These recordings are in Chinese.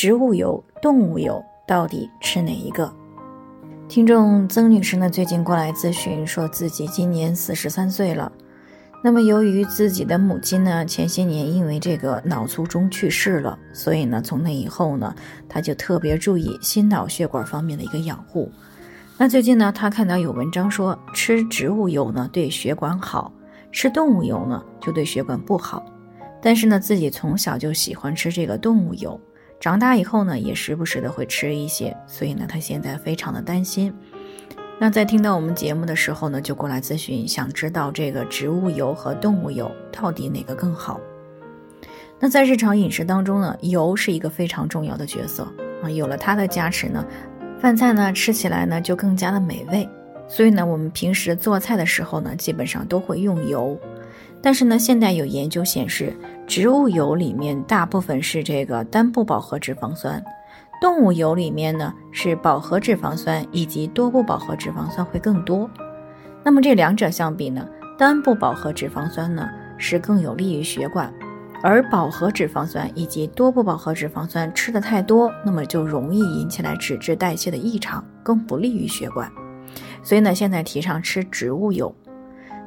植物油、动物油到底吃哪一个？听众曾女士呢，最近过来咨询，说自己今年四十三岁了。那么由于自己的母亲呢，前些年因为这个脑卒中去世了，所以呢，从那以后呢，她就特别注意心脑血管方面的一个养护。那最近呢，她看到有文章说，吃植物油呢对血管好。吃动物油呢，就对血管不好。但是呢，自己从小就喜欢吃这个动物油，长大以后呢，也时不时的会吃一些。所以呢，他现在非常的担心。那在听到我们节目的时候呢，就过来咨询，想知道这个植物油和动物油到底哪个更好。那在日常饮食当中呢，油是一个非常重要的角色啊，有了它的加持呢，饭菜呢吃起来呢就更加的美味。所以呢，我们平时做菜的时候呢，基本上都会用油。但是呢，现在有研究显示，植物油里面大部分是这个单不饱和脂肪酸，动物油里面呢是饱和脂肪酸以及多不饱和脂肪酸会更多。那么这两者相比呢，单不饱和脂肪酸呢是更有利于血管，而饱和脂肪酸以及多不饱和脂肪酸吃的太多，那么就容易引起来脂质代谢的异常，更不利于血管。所以呢，现在提倡吃植物油，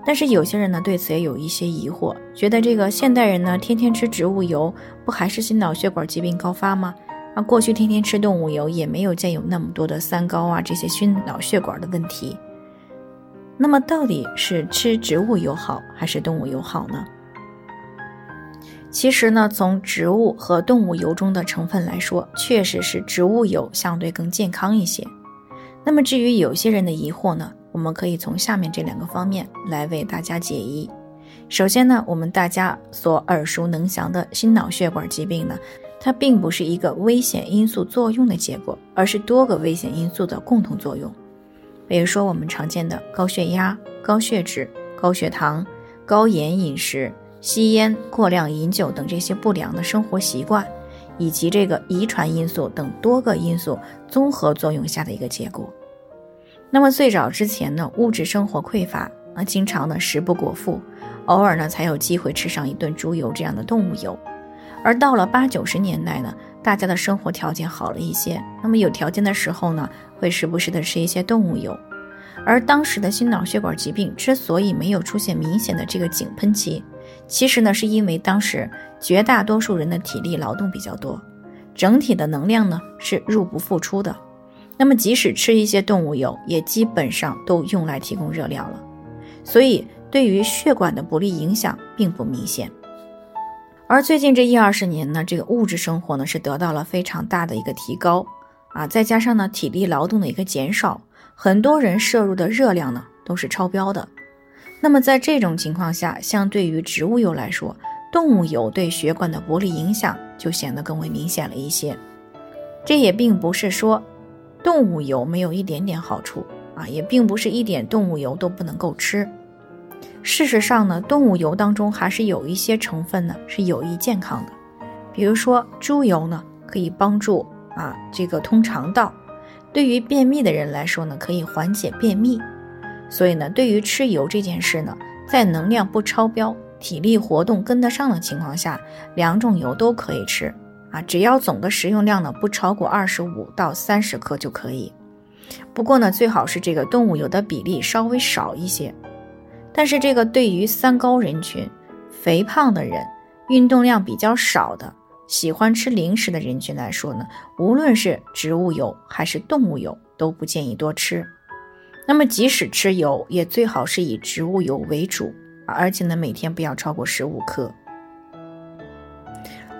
但是有些人呢对此也有一些疑惑，觉得这个现代人呢天天吃植物油，不还是心脑血管疾病高发吗？啊，过去天天吃动物油也没有见有那么多的三高啊这些心脑血管的问题。那么到底是吃植物油好还是动物油好呢？其实呢，从植物和动物油中的成分来说，确实是植物油相对更健康一些。那么至于有些人的疑惑呢，我们可以从下面这两个方面来为大家解疑。首先呢，我们大家所耳熟能详的心脑血管疾病呢，它并不是一个危险因素作用的结果，而是多个危险因素的共同作用。比如说我们常见的高血压、高血脂、高血糖、高盐饮食、吸烟、过量饮酒等这些不良的生活习惯。以及这个遗传因素等多个因素综合作用下的一个结果。那么最早之前呢，物质生活匮乏啊，经常呢食不果腹，偶尔呢才有机会吃上一顿猪油这样的动物油。而到了八九十年代呢，大家的生活条件好了一些，那么有条件的时候呢，会时不时的吃一些动物油。而当时的心脑血管疾病之所以没有出现明显的这个井喷期。其实呢，是因为当时绝大多数人的体力劳动比较多，整体的能量呢是入不敷出的。那么即使吃一些动物油，也基本上都用来提供热量了，所以对于血管的不利影响并不明显。而最近这一二十年呢，这个物质生活呢是得到了非常大的一个提高啊，再加上呢体力劳动的一个减少，很多人摄入的热量呢都是超标的。那么在这种情况下，相对于植物油来说，动物油对血管的不利影响就显得更为明显了一些。这也并不是说动物油没有一点点好处啊，也并不是一点动物油都不能够吃。事实上呢，动物油当中还是有一些成分呢是有益健康的，比如说猪油呢可以帮助啊这个通肠道，对于便秘的人来说呢可以缓解便秘。所以呢，对于吃油这件事呢，在能量不超标、体力活动跟得上的情况下，两种油都可以吃啊，只要总的食用量呢不超过二十五到三十克就可以。不过呢，最好是这个动物油的比例稍微少一些。但是这个对于三高人群、肥胖的人、运动量比较少的、喜欢吃零食的人群来说呢，无论是植物油还是动物油，都不建议多吃。那么，即使吃油，也最好是以植物油为主，而且呢，每天不要超过十五克。